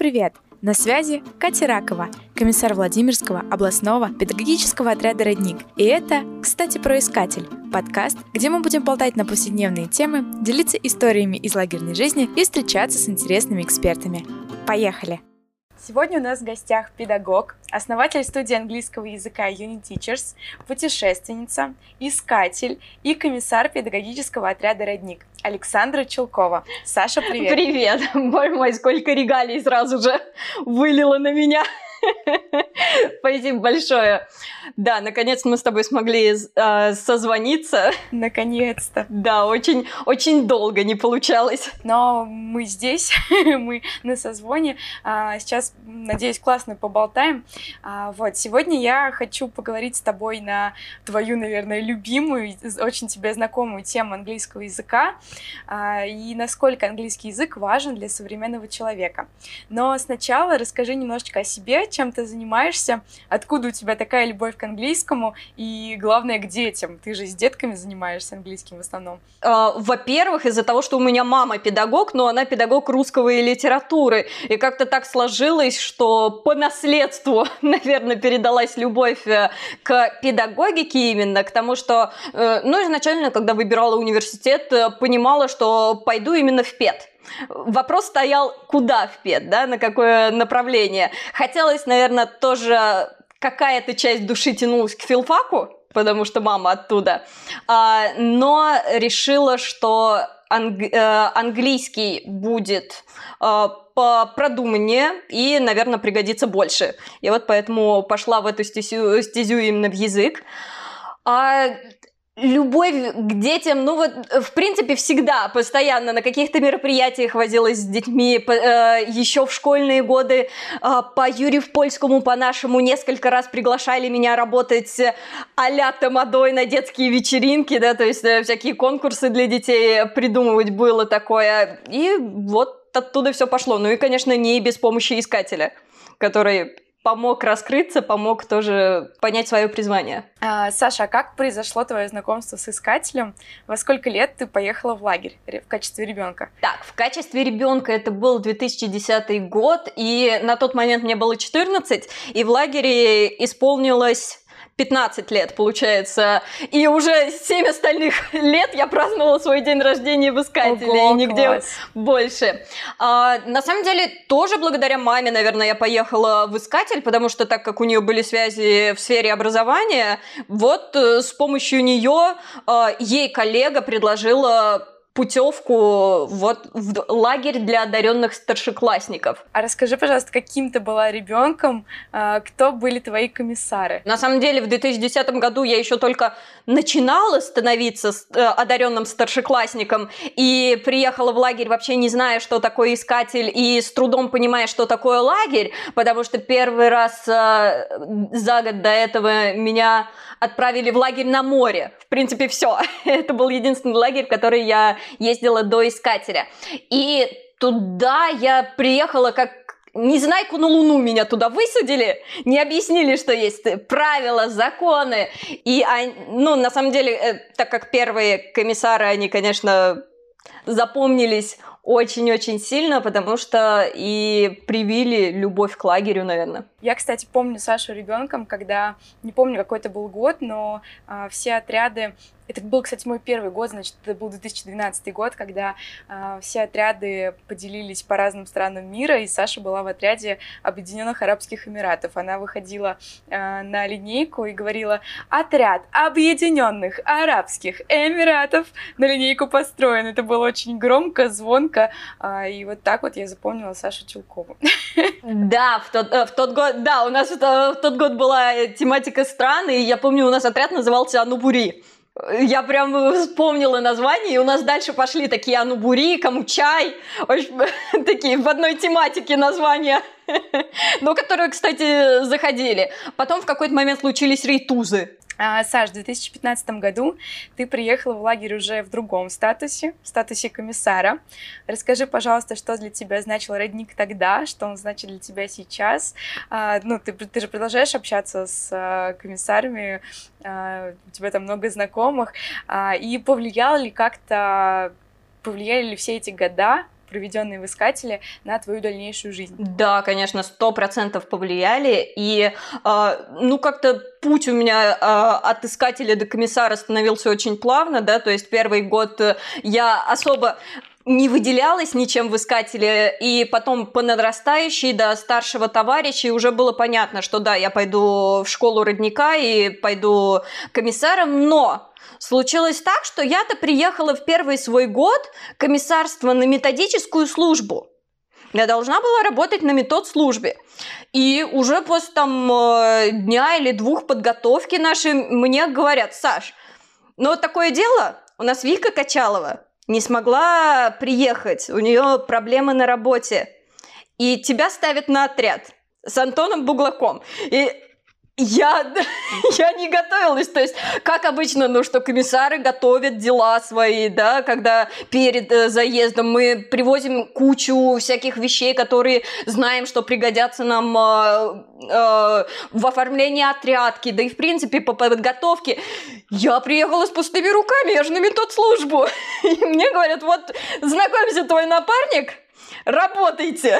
привет! На связи Катя Ракова, комиссар Владимирского областного педагогического отряда «Родник». И это, кстати, про «Искатель» – подкаст, где мы будем болтать на повседневные темы, делиться историями из лагерной жизни и встречаться с интересными экспертами. Поехали! Сегодня у нас в гостях педагог, основатель студии английского языка Uni Teachers, путешественница, искатель и комиссар педагогического отряда «Родник» Александра Челкова. Саша, привет! Привет! Боже мой, сколько регалий сразу же вылило на меня! Спасибо большое. Да, наконец мы с тобой смогли э, созвониться. Наконец-то. Да, очень, очень долго не получалось. Но мы здесь, мы на созвоне. А, сейчас, надеюсь, классно поболтаем. А, вот, сегодня я хочу поговорить с тобой на твою, наверное, любимую, очень тебе знакомую тему английского языка а, и насколько английский язык важен для современного человека. Но сначала расскажи немножечко о себе, чем ты занимаешься, откуда у тебя такая любовь к английскому и, главное, к детям. Ты же с детками занимаешься английским в основном. А, во-первых, из-за того, что у меня мама педагог, но она педагог русского и литературы. И как-то так сложилось, что по наследству, наверное, передалась любовь э, к педагогике именно, к тому, что, э, ну, изначально, когда выбирала университет, э, понимала, что пойду именно в ПЕД. Вопрос стоял, куда в ПЕД, да, на какое направление. Хотелось, наверное, тоже какая-то часть души тянулась к филфаку, потому что мама оттуда, а, но решила, что анг- э, английский будет э, продуманнее и, наверное, пригодится больше. И вот поэтому пошла в эту стезю, стезю именно в язык. А Любовь к детям, ну вот, в принципе, всегда, постоянно на каких-то мероприятиях возилась с детьми, э, еще в школьные годы э, по Юрию Польскому, по нашему, несколько раз приглашали меня работать а-ля тамадой на детские вечеринки, да, то есть э, всякие конкурсы для детей придумывать было такое, и вот оттуда все пошло. Ну и, конечно, не без помощи искателя, который помог раскрыться, помог тоже понять свое призвание. А, Саша, а как произошло твое знакомство с искателем? Во сколько лет ты поехала в лагерь в качестве ребенка? Так, в качестве ребенка это был 2010 год, и на тот момент мне было 14, и в лагере исполнилось 15 лет, получается. И уже 7 остальных лет я праздновала свой день рождения в Искателе, Ого, и нигде класс. больше. А, на самом деле, тоже благодаря маме, наверное, я поехала в Искатель, потому что так как у нее были связи в сфере образования, вот э, с помощью нее а, ей коллега предложила путевку вот в лагерь для одаренных старшеклассников. А расскажи, пожалуйста, каким ты была ребенком, а, кто были твои комиссары? На самом деле в 2010 году я еще только начинала становиться э, одаренным старшеклассником и приехала в лагерь вообще не зная, что такое искатель и с трудом понимая, что такое лагерь, потому что первый раз э, за год до этого меня отправили в лагерь на море. В принципе, все. Это был единственный лагерь, в который я ездила до Искателя. И туда я приехала как Незнайку на Луну меня туда высадили, не объяснили, что есть правила, законы. И, ну, на самом деле, э, так как первые комиссары, они, конечно, запомнились очень-очень сильно, потому что и привили любовь к лагерю, наверное. Я, кстати, помню Сашу ребенком, когда, не помню, какой это был год, но а, все отряды это был, кстати, мой первый год, значит, это был 2012 год, когда э, все отряды поделились по разным странам мира, и Саша была в отряде Объединенных Арабских Эмиратов. Она выходила э, на линейку и говорила «Отряд Объединенных Арабских Эмиратов на линейку построен». Это было очень громко, звонко, э, и вот так вот я запомнила Сашу Чулкову. Да, в тот, э, в тот год, да, у нас в, в тот год была тематика страны, и я помню, у нас отряд назывался Анубури. Я прям вспомнила название, и у нас дальше пошли такие Анубури, Камучай, такие в одной тематике названия, но которые, кстати, заходили. Потом в какой-то момент случились рейтузы. А, Саш, в 2015 году ты приехала в лагерь уже в другом статусе, в статусе комиссара. Расскажи, пожалуйста, что для тебя значил родник тогда, что он значит для тебя сейчас. А, ну, ты, ты же продолжаешь общаться с а, комиссарами, у тебя там много знакомых. И повлиял ли как-то, повлияли ли все эти года проведенные в искателе, на твою дальнейшую жизнь? Да, конечно, сто процентов повлияли. И, э, ну, как-то путь у меня э, от искателя до комиссара становился очень плавно, да, то есть первый год я особо не выделялась ничем в искателе, и потом по надрастающей до старшего товарища и уже было понятно, что да, я пойду в школу родника и пойду комиссаром, но случилось так, что я-то приехала в первый свой год комиссарство на методическую службу. Я должна была работать на метод службе. И уже после там э, дня или двух подготовки нашей мне говорят, Саш, ну вот такое дело, у нас Вика Качалова, не смогла приехать, у нее проблемы на работе, и тебя ставят на отряд с Антоном Буглаком. И я, я не готовилась. То есть, как обычно, ну, что комиссары готовят дела свои, да, когда перед э, заездом мы привозим кучу всяких вещей, которые знаем, что пригодятся нам э, э, в оформлении отрядки, да и, в принципе, по подготовке. Я приехала с пустыми руками, я же на метод службу. И мне говорят, вот, знакомься, твой напарник, работайте.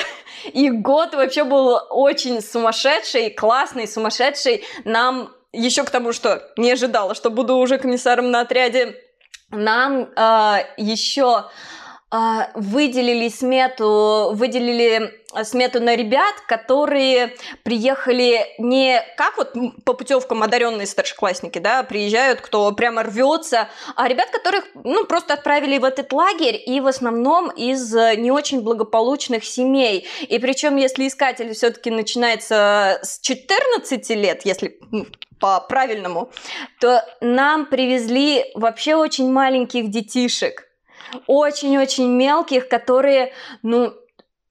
И год вообще был очень сумасшедший, классный, сумасшедший. Нам еще к тому, что не ожидала, что буду уже комиссаром на отряде, нам э, еще а, выделили смету, выделили смету на ребят, которые приехали не как вот по путевкам одаренные старшеклассники, да, приезжают, кто прямо рвется, а ребят, которых, ну, просто отправили в этот лагерь, и в основном из не очень благополучных семей. И причем, если искатель все-таки начинается с 14 лет, если по правильному, то нам привезли вообще очень маленьких детишек, очень-очень мелких, которые, ну,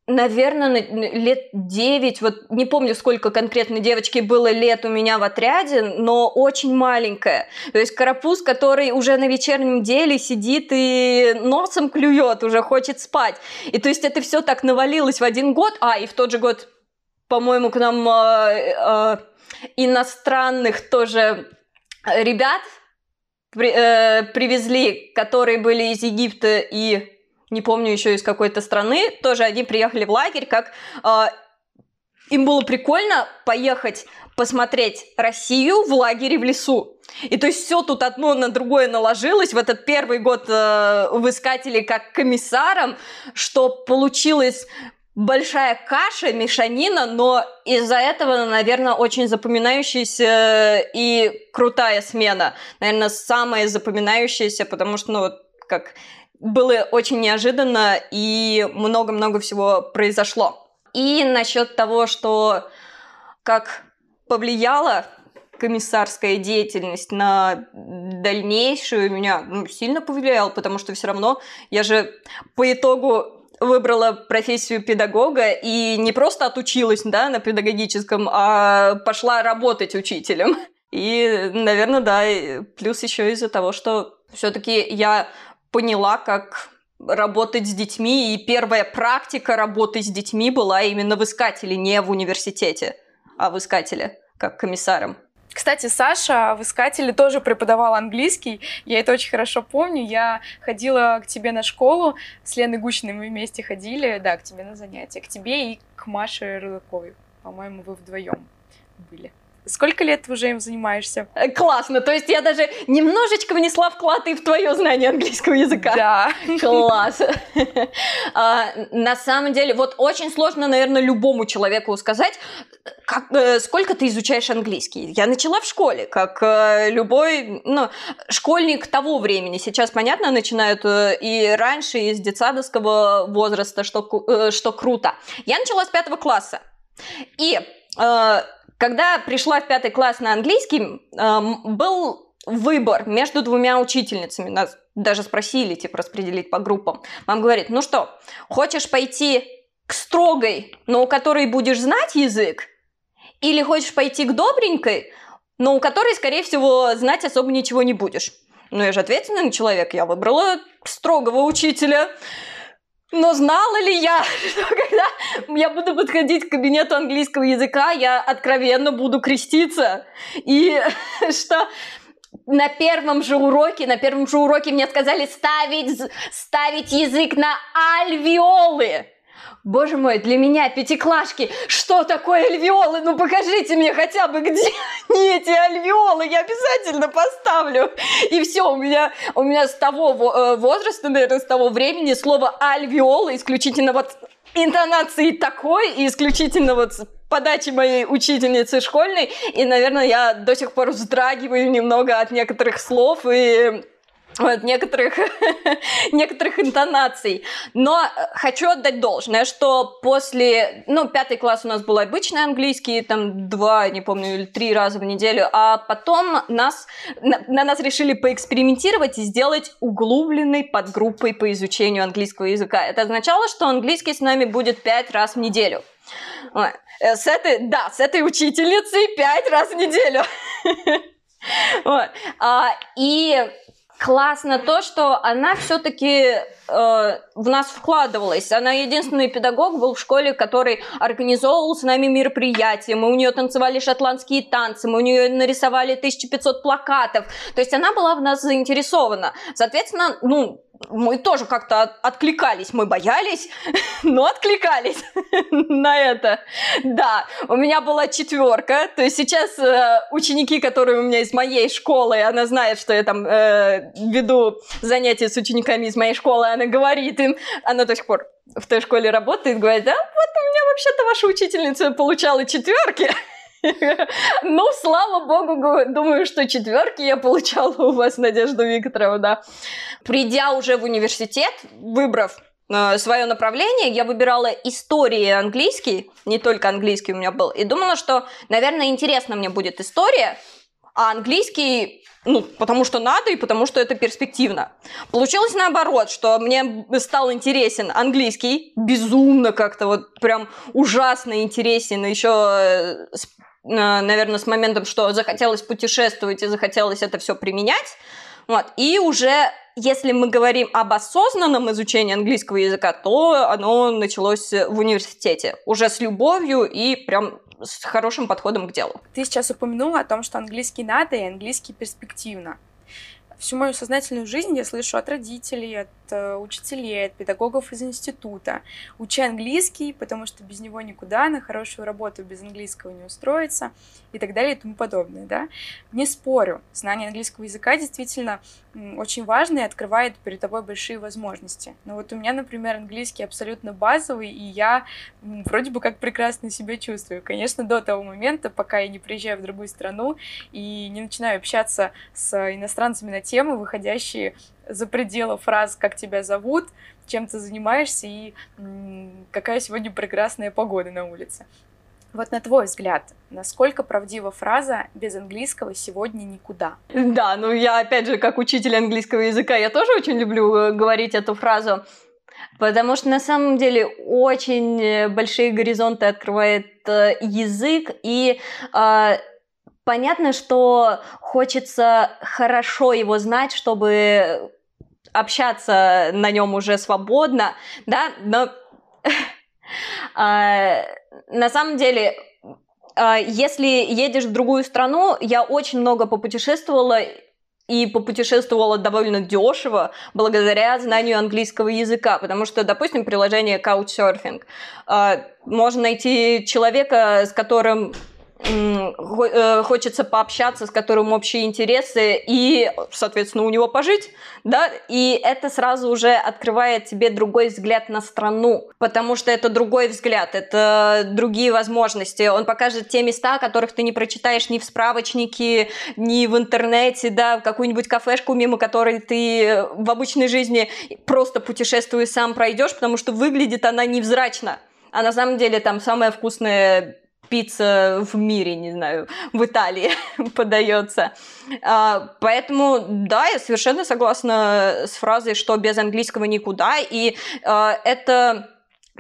наверное, лет 9, вот не помню, сколько конкретно девочки было лет у меня в отряде, но очень маленькая. То есть карапуз, который уже на вечернем деле сидит и носом клюет, уже хочет спать. И то есть это все так навалилось в один год, а, и в тот же год, по-моему, к нам э, э, иностранных тоже ребят при, э, привезли, которые были из Египта и не помню еще из какой-то страны, тоже они приехали в лагерь, как э, им было прикольно поехать посмотреть Россию в лагере в лесу. И то есть все тут одно на другое наложилось в этот первый год э, в искателе как комиссаром, что получилось большая каша, мешанина, но из-за этого, наверное, очень запоминающаяся и крутая смена. Наверное, самая запоминающаяся, потому что, ну, как было очень неожиданно и много-много всего произошло. И насчет того, что как повлияла комиссарская деятельность на дальнейшую меня ну, сильно повлияла, потому что все равно я же по итогу выбрала профессию педагога и не просто отучилась да, на педагогическом, а пошла работать учителем. И, наверное, да, плюс еще из-за того, что все-таки я поняла, как работать с детьми, и первая практика работы с детьми была именно в искателе, не в университете, а в искателе, как комиссаром. Кстати, Саша в Искателе тоже преподавал английский. Я это очень хорошо помню. Я ходила к тебе на школу, с Леной Гучиной мы вместе ходили, да, к тебе на занятия, к тебе и к Маше Рылаковой. По-моему, вы вдвоем были. Сколько лет уже им занимаешься? Э, классно. То есть я даже немножечко внесла вклад и в твое знание английского языка. Да. Класс. а, на самом деле, вот очень сложно, наверное, любому человеку сказать, как, э, сколько ты изучаешь английский. Я начала в школе, как э, любой ну, школьник того времени. Сейчас, понятно, начинают и раньше, и с детсадовского возраста, что, что круто. Я начала с пятого класса. И э, когда пришла в пятый класс на английский, был выбор между двумя учительницами. Нас даже спросили, типа, распределить по группам. Мам говорит, ну что, хочешь пойти к строгой, но у которой будешь знать язык? Или хочешь пойти к добренькой, но у которой, скорее всего, знать особо ничего не будешь? Ну, я же ответственный человек, я выбрала строгого учителя. Но знала ли я, что когда я буду подходить к кабинету английского языка, я откровенно буду креститься? И что на первом же уроке, на первом же уроке мне сказали ставить, ставить язык на альвеолы. Боже мой, для меня, пятиклашки, что такое альвеолы? Ну покажите мне хотя бы, где они, эти альвеолы, я обязательно поставлю. И все, у меня, у меня с того э, возраста, наверное, с того времени слово альвеолы исключительно вот интонации такой и исключительно вот подачи моей учительницы школьной, и, наверное, я до сих пор вздрагиваю немного от некоторых слов и от некоторых, некоторых интонаций. Но э, хочу отдать должное, что после, ну, пятый класс у нас был обычный английский, там два, не помню, или три раза в неделю, а потом нас, на, на нас решили поэкспериментировать и сделать углубленной подгруппой по изучению английского языка. Это означало, что английский с нами будет пять раз в неделю. Э, с этой, да, с этой учительницей пять раз в неделю. Вот. А, и классно то, что она все-таки э, в нас вкладывалась. Она единственный педагог был в школе, который организовывал с нами мероприятия. Мы у нее танцевали шотландские танцы, мы у нее нарисовали 1500 плакатов. То есть она была в нас заинтересована. Соответственно, ну, мы тоже как-то откликались, мы боялись, но откликались на это. Да, у меня была четверка, то есть сейчас э, ученики, которые у меня из моей школы, она знает, что я там э, веду занятия с учениками из моей школы, она говорит им, она до сих пор в той школе работает, говорит, да, вот у меня вообще-то ваша учительница получала четверки. Ну, слава богу, думаю, что четверки я получала у вас, Надежда Викторовна. Придя уже в университет, выбрав э, свое направление, я выбирала истории и английский, не только английский у меня был, и думала, что, наверное, интересно мне будет история, а английский, ну, потому что надо и потому что это перспективно. Получилось наоборот, что мне стал интересен английский, безумно как-то вот прям ужасно интересен, еще э, наверное, с моментом, что захотелось путешествовать и захотелось это все применять. Вот. И уже, если мы говорим об осознанном изучении английского языка, то оно началось в университете. Уже с любовью и прям с хорошим подходом к делу. Ты сейчас упомянула о том, что английский надо и английский перспективно. Всю мою сознательную жизнь я слышу от родителей, от э, учителей, от педагогов из института. Учи английский, потому что без него никуда, на хорошую работу без английского не устроиться и так далее и тому подобное, да. Не спорю, знание английского языка действительно очень важно и открывает перед тобой большие возможности. Но вот у меня, например, английский абсолютно базовый, и я вроде бы как прекрасно себя чувствую. Конечно, до того момента, пока я не приезжаю в другую страну и не начинаю общаться с иностранцами на темы, выходящие за пределы фраз «как тебя зовут», чем ты занимаешься и какая сегодня прекрасная погода на улице. Вот на твой взгляд, насколько правдива фраза «без английского сегодня никуда»? Да, ну я опять же, как учитель английского языка, я тоже очень люблю э, говорить эту фразу, потому что на самом деле очень э, большие горизонты открывает э, язык, и э, понятно, что хочется хорошо его знать, чтобы общаться на нем уже свободно, да, но А, на самом деле, а, если едешь в другую страну, я очень много попутешествовала и попутешествовала довольно дешево благодаря знанию английского языка, потому что, допустим, приложение Couchsurfing. А, можно найти человека, с которым хочется пообщаться, с которым общие интересы, и, соответственно, у него пожить, да, и это сразу уже открывает тебе другой взгляд на страну, потому что это другой взгляд, это другие возможности. Он покажет те места, которых ты не прочитаешь ни в справочнике, ни в интернете, да, какую-нибудь кафешку, мимо которой ты в обычной жизни просто путешествуя сам пройдешь, потому что выглядит она невзрачно. А на самом деле там самое вкусное пицца в мире, не знаю, в Италии подается. А, поэтому, да, я совершенно согласна с фразой, что без английского никуда, и а, это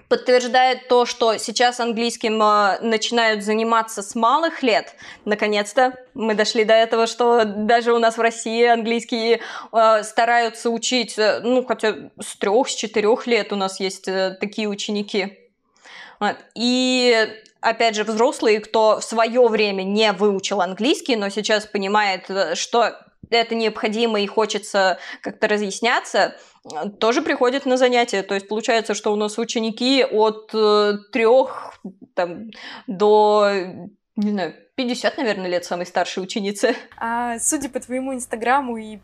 подтверждает то, что сейчас английским э, начинают заниматься с малых лет. Наконец-то мы дошли до этого, что даже у нас в России английский э, стараются учить, ну, хотя с трех, с четырех лет у нас есть э, такие ученики. И опять же, взрослые, кто в свое время не выучил английский, но сейчас понимает, э, что это необходимо и хочется как-то разъясняться, тоже приходят на занятия. То есть получается, что у нас ученики от э, трех до, не знаю, 50, наверное, лет самой старшей ученицы. А, судя по твоему инстаграму и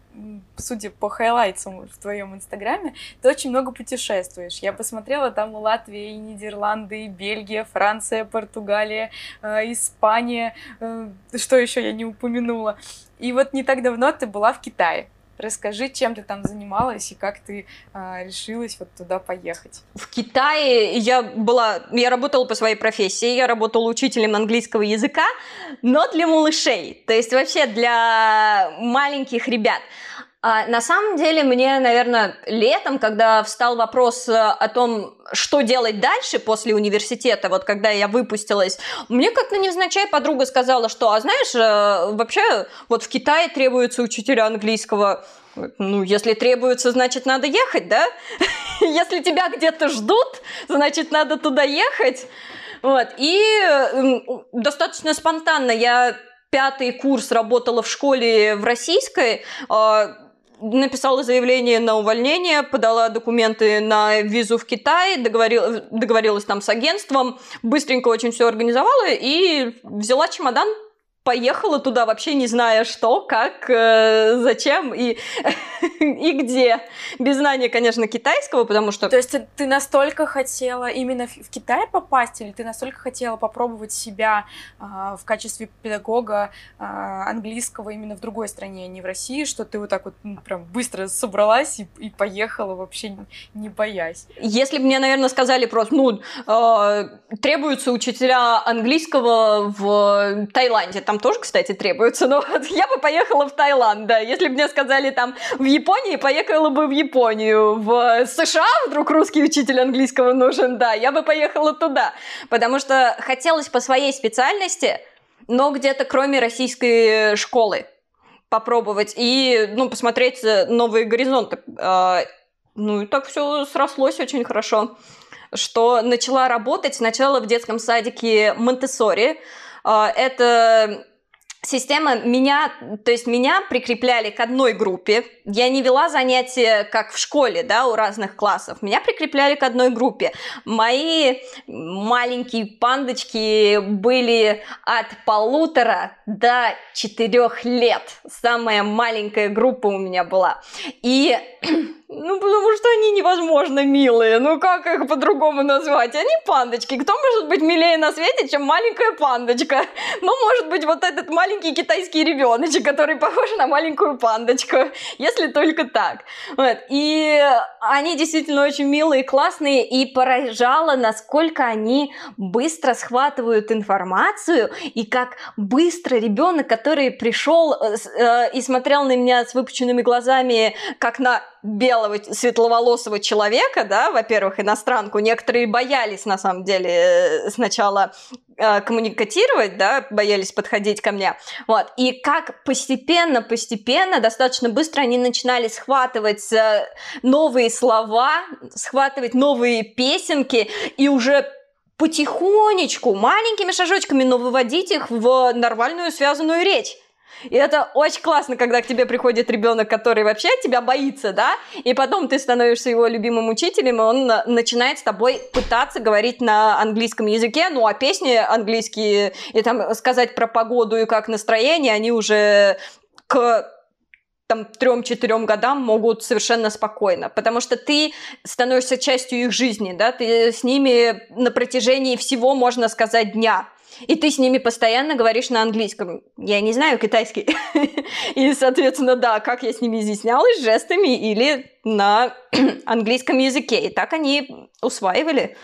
судя по хайлайтсам в твоем инстаграме, ты очень много путешествуешь. Я посмотрела, там Латвия, и Нидерланды, и Бельгия, Франция, Португалия, э, Испания, э, что еще я не упомянула. И вот не так давно ты была в Китае. Расскажи, чем ты там занималась и как ты а, решилась вот туда поехать. В Китае я была, я работала по своей профессии, я работала учителем английского языка, но для малышей, то есть вообще для маленьких ребят. А, на самом деле, мне, наверное, летом, когда встал вопрос э, о том, что делать дальше после университета, вот когда я выпустилась, мне как-то невзначай подруга сказала, что, а знаешь, э, вообще вот в Китае требуются учителя английского. Ну, если требуется, значит, надо ехать, да? Если тебя где-то ждут, значит, надо туда ехать. Вот. И достаточно спонтанно я пятый курс работала в школе в российской, а, написала заявление на увольнение, подала документы на визу в Китай, договорил, договорилась там с агентством, быстренько очень все организовала и взяла чемодан, поехала туда вообще не зная что, как, э, зачем и, и где. Без знания, конечно, китайского, потому что... То есть ты, ты настолько хотела именно в Китай попасть, или ты настолько хотела попробовать себя э, в качестве педагога э, английского именно в другой стране, а не в России, что ты вот так вот ну, прям быстро собралась и, и поехала вообще не, не боясь? Если бы мне, наверное, сказали просто, ну, э, требуются учителя английского в Таиланде, там там тоже, кстати, требуется, но я бы поехала в Таиланд, да. Если бы мне сказали там в Японии, поехала бы в Японию. В США вдруг русский учитель английского нужен, да, я бы поехала туда. Потому что хотелось по своей специальности, но где-то кроме российской школы попробовать и, ну, посмотреть новые горизонты. А, ну, и так все срослось очень хорошо что начала работать сначала в детском садике Монтессори, это система меня, то есть меня прикрепляли к одной группе. Я не вела занятия, как в школе, да, у разных классов. Меня прикрепляли к одной группе. Мои маленькие пандочки были от полутора до четырех лет. Самая маленькая группа у меня была. И ну, потому что они невозможно милые. Ну, как их по-другому назвать? Они пандочки. Кто может быть милее на свете, чем маленькая пандочка? Ну, может быть, вот этот маленький китайский ребеночек, который похож на маленькую пандочку. Если только так. Вот. И они действительно очень милые, классные. И поражало, насколько они быстро схватывают информацию. И как быстро ребенок, который пришел э, э, и смотрел на меня с выпученными глазами, как на белого светловолосого человека, да, во-первых, иностранку, некоторые боялись на самом деле э, сначала э, коммуникатировать, да, боялись подходить ко мне, вот, и как постепенно-постепенно, достаточно быстро они начинали схватывать э, новые слова, схватывать новые песенки, и уже потихонечку, маленькими шажочками, но выводить их в нормальную связанную речь. И это очень классно, когда к тебе приходит ребенок, который вообще тебя боится, да, и потом ты становишься его любимым учителем, и он начинает с тобой пытаться говорить на английском языке, ну, а песни английские, и там сказать про погоду и как настроение, они уже к там трем-четырем годам могут совершенно спокойно, потому что ты становишься частью их жизни, да, ты с ними на протяжении всего, можно сказать, дня. И ты с ними постоянно говоришь на английском. Я не знаю китайский. И, соответственно, да, как я с ними изъяснялась, жестами или на английском языке. И так они усваивали.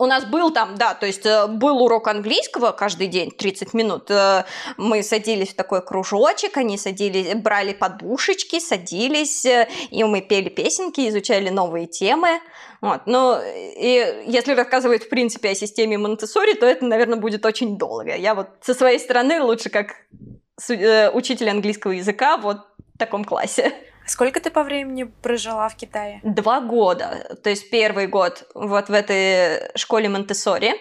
У нас был там, да, то есть э, был урок английского каждый день, 30 минут. Э, мы садились в такой кружочек, они садились, брали подушечки, садились, э, и мы пели песенки, изучали новые темы. Вот. Но и если рассказывать, в принципе, о системе монте то это, наверное, будет очень долго. Я вот со своей стороны лучше как учитель английского языка вот в таком классе. Сколько ты по времени прожила в Китае? Два года. То есть первый год вот в этой школе Монтессори.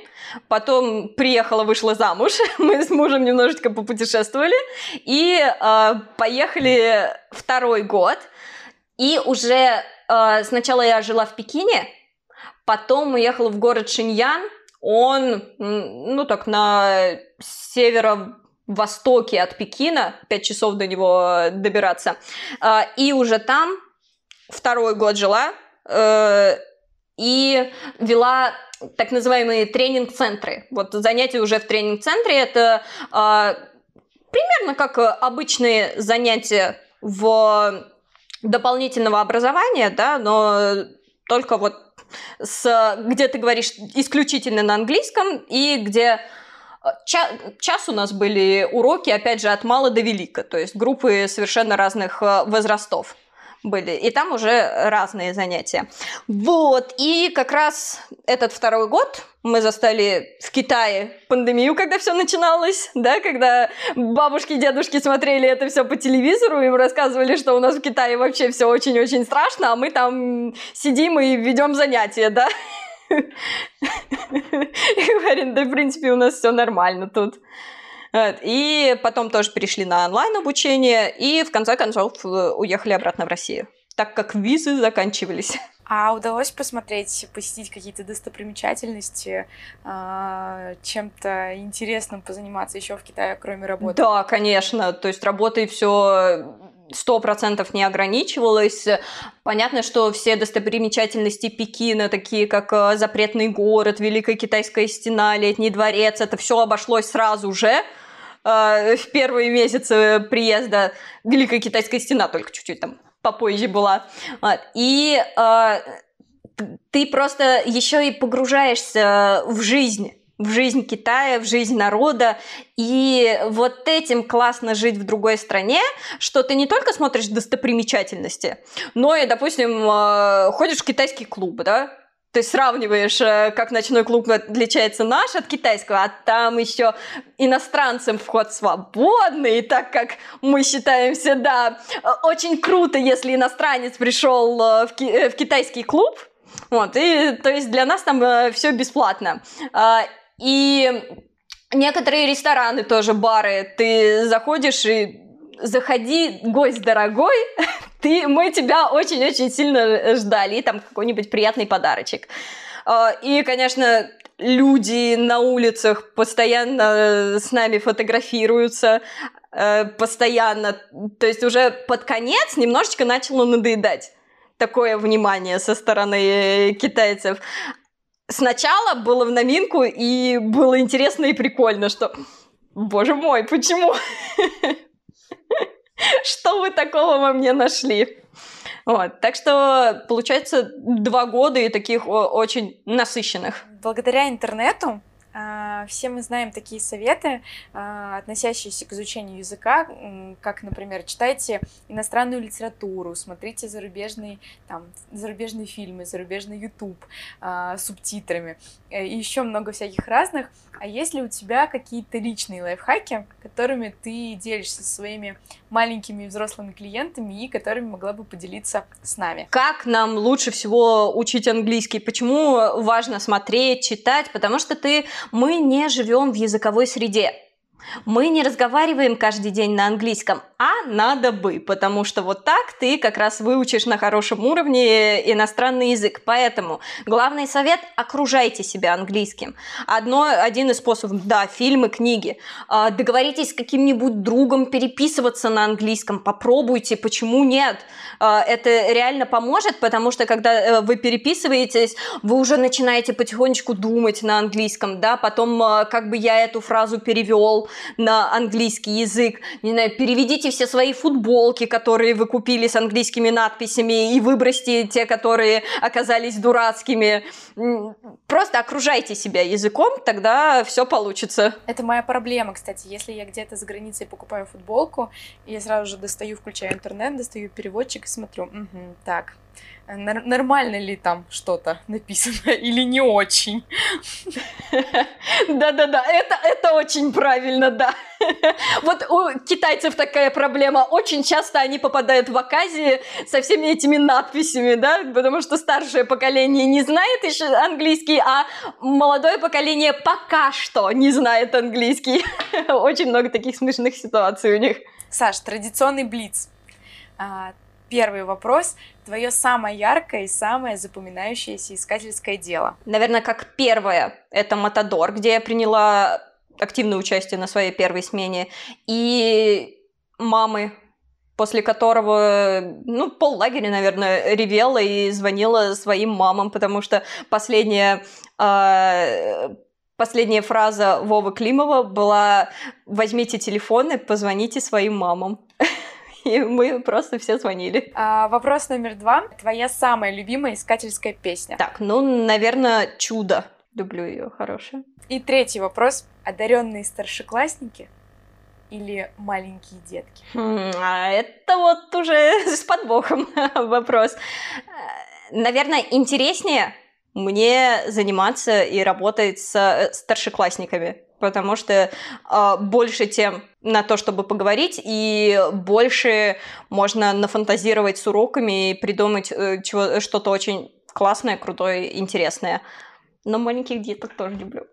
Потом приехала, вышла замуж. Мы с мужем немножечко попутешествовали. И э, поехали второй год. И уже э, сначала я жила в Пекине, потом уехала в город Шиньян. Он, ну так, на северо востоке от Пекина, 5 часов до него добираться. А, и уже там второй год жила э, и вела так называемые тренинг-центры. Вот занятия уже в тренинг-центре это а, примерно как обычные занятия в дополнительного образования, да, но только вот с, где ты говоришь исключительно на английском и где Ча- час у нас были уроки, опять же, от мала до велика, то есть группы совершенно разных э, возрастов были, и там уже разные занятия. Вот, и как раз этот второй год мы застали в Китае пандемию, когда все начиналось, да, когда бабушки и дедушки смотрели это все по телевизору, им рассказывали, что у нас в Китае вообще все очень-очень страшно, а мы там сидим и ведем занятия, да. И говорит, да, в принципе, у нас все нормально тут. И потом тоже перешли на онлайн обучение, и в конце концов э, уехали обратно в Россию, так как визы заканчивались. А удалось посмотреть, посетить какие-то достопримечательности, а, чем-то интересным позаниматься еще в Китае, кроме работы? Да, конечно. То есть работой все сто процентов не ограничивалось. Понятно, что все достопримечательности Пекина, такие как э, Запретный город, Великая Китайская стена, Летний дворец, это все обошлось сразу же э, в первые месяцы приезда Великая Китайская стена только чуть-чуть там попозже была. И э, ты просто еще и погружаешься в жизнь в жизнь Китая, в жизнь народа. И вот этим классно жить в другой стране, что ты не только смотришь достопримечательности, но и, допустим, э, ходишь в китайский клуб, да, ты сравниваешь, э, как ночной клуб отличается наш от китайского, а там еще иностранцам вход свободный, так как мы считаем да, очень круто, если иностранец пришел э, в, ки- в китайский клуб, вот, и то есть для нас там все бесплатно. И некоторые рестораны тоже, бары, ты заходишь и заходи, гость дорогой, ты, мы тебя очень-очень сильно ждали, и там какой-нибудь приятный подарочек. А, и, конечно, люди на улицах постоянно с нами фотографируются, э, постоянно. То есть уже под конец немножечко начало надоедать такое внимание со стороны китайцев сначала было в новинку, и было интересно и прикольно, что, боже мой, почему? Что вы такого во мне нашли? Вот. Так что, получается, два года и таких очень насыщенных. Благодаря интернету все мы знаем такие советы, а, относящиеся к изучению языка, как, например, читайте иностранную литературу, смотрите зарубежные, там, зарубежные фильмы, зарубежный YouTube а, с субтитрами э, и еще много всяких разных. А есть ли у тебя какие-то личные лайфхаки, которыми ты делишься со своими маленькими и взрослыми клиентами и которыми могла бы поделиться с нами? Как нам лучше всего учить английский? Почему важно смотреть, читать? Потому что ты, мы не живем в языковой среде. Мы не разговариваем каждый день на английском, а надо бы, потому что вот так ты как раз выучишь на хорошем уровне иностранный язык. Поэтому главный совет – окружайте себя английским. Одно, один из способов – да, фильмы, книги. А, договоритесь с каким-нибудь другом переписываться на английском, попробуйте, почему нет? А, это реально поможет, потому что когда э, вы переписываетесь, вы уже начинаете потихонечку думать на английском, да, потом а, как бы я эту фразу перевел, на английский язык. Не знаю, переведите все свои футболки, которые вы купили с английскими надписями, и выбросьте те, которые оказались дурацкими. Просто окружайте себя языком, тогда все получится. Это моя проблема, кстати. Если я где-то за границей покупаю футболку, я сразу же достаю, включаю интернет, достаю переводчик и смотрю, угу, так, нормально ли там что-то написано или не очень. Да-да-да, это, это очень правильно, да. Вот у китайцев такая проблема. Очень часто они попадают в оказии со всеми этими надписями, да, потому что старшее поколение не знает еще английский, а молодое поколение пока что не знает английский. Очень много таких смешных ситуаций у них. Саш, традиционный блиц. А, первый вопрос. Твое самое яркое и самое запоминающееся искательское дело? Наверное, как первое, это Матадор, где я приняла активное участие на своей первой смене. И мамы, после которого, ну, пол лагеря, наверное, ревела и звонила своим мамам, потому что последняя э, последняя фраза Вовы Климова была «возьмите телефоны, позвоните своим мамам». и мы просто все звонили. А, вопрос номер два. Твоя самая любимая искательская песня? Так, ну, наверное, «Чудо». Люблю ее, хорошая. И третий вопрос. Одаренные старшеклассники или маленькие детки? Хм, а это вот уже с подвохом вопрос. Наверное, интереснее мне заниматься и работать с старшеклассниками, потому что э, больше тем на то, чтобы поговорить, и больше можно нафантазировать с уроками и придумать э, чего, что-то очень классное, крутое, интересное. Но маленьких деток тоже люблю.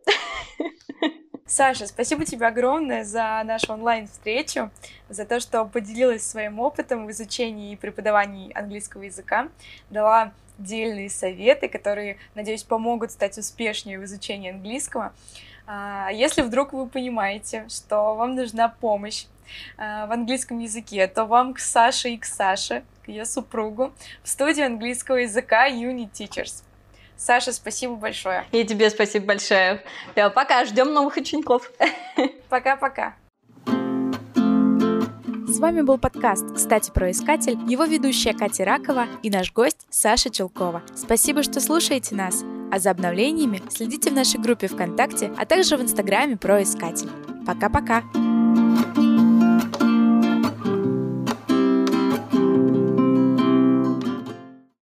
Саша, спасибо тебе огромное за нашу онлайн-встречу, за то, что поделилась своим опытом в изучении и преподавании английского языка, дала дельные советы, которые, надеюсь, помогут стать успешнее в изучении английского. А, если вдруг вы понимаете, что вам нужна помощь а, в английском языке, то вам к Саше и к Саше, к ее супругу, в студию английского языка Uni Teachers. Саша, спасибо большое. И тебе спасибо большое. Пока, ждем новых учеников. Пока-пока. С вами был подкаст «Кстати, про искатель», его ведущая Катя Ракова и наш гость Саша Челкова. Спасибо, что слушаете нас, а за обновлениями следите в нашей группе ВКонтакте, а также в Инстаграме про искатель. Пока-пока! thank you